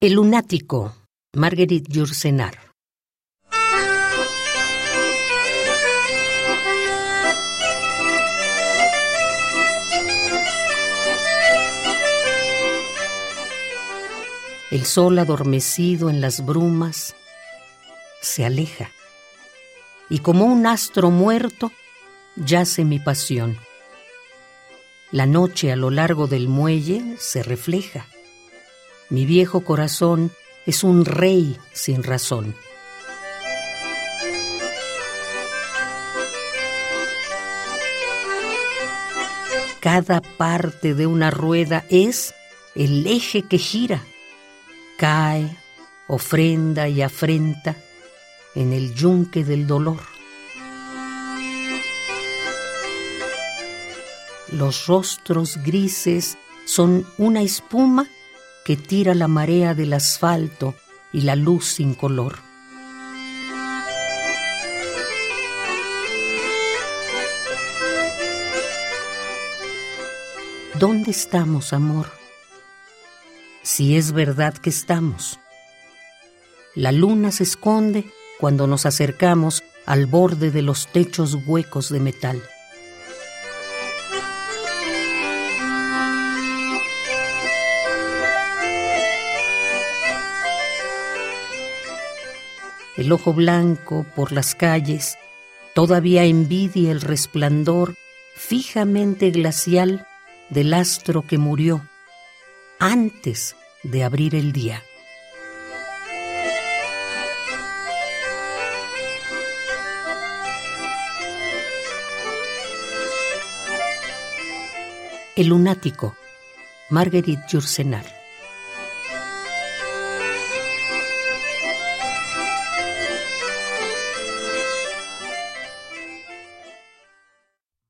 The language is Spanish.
El lunático, Marguerite Yourcenar. El sol adormecido en las brumas se aleja y como un astro muerto yace mi pasión. La noche a lo largo del muelle se refleja. Mi viejo corazón es un rey sin razón. Cada parte de una rueda es el eje que gira cae, ofrenda y afrenta en el yunque del dolor. Los rostros grises son una espuma que tira la marea del asfalto y la luz sin color. ¿Dónde estamos, amor? si es verdad que estamos. La luna se esconde cuando nos acercamos al borde de los techos huecos de metal. El ojo blanco por las calles todavía envidia el resplandor fijamente glacial del astro que murió antes de abrir el día. El lunático, Marguerite Yourcenar.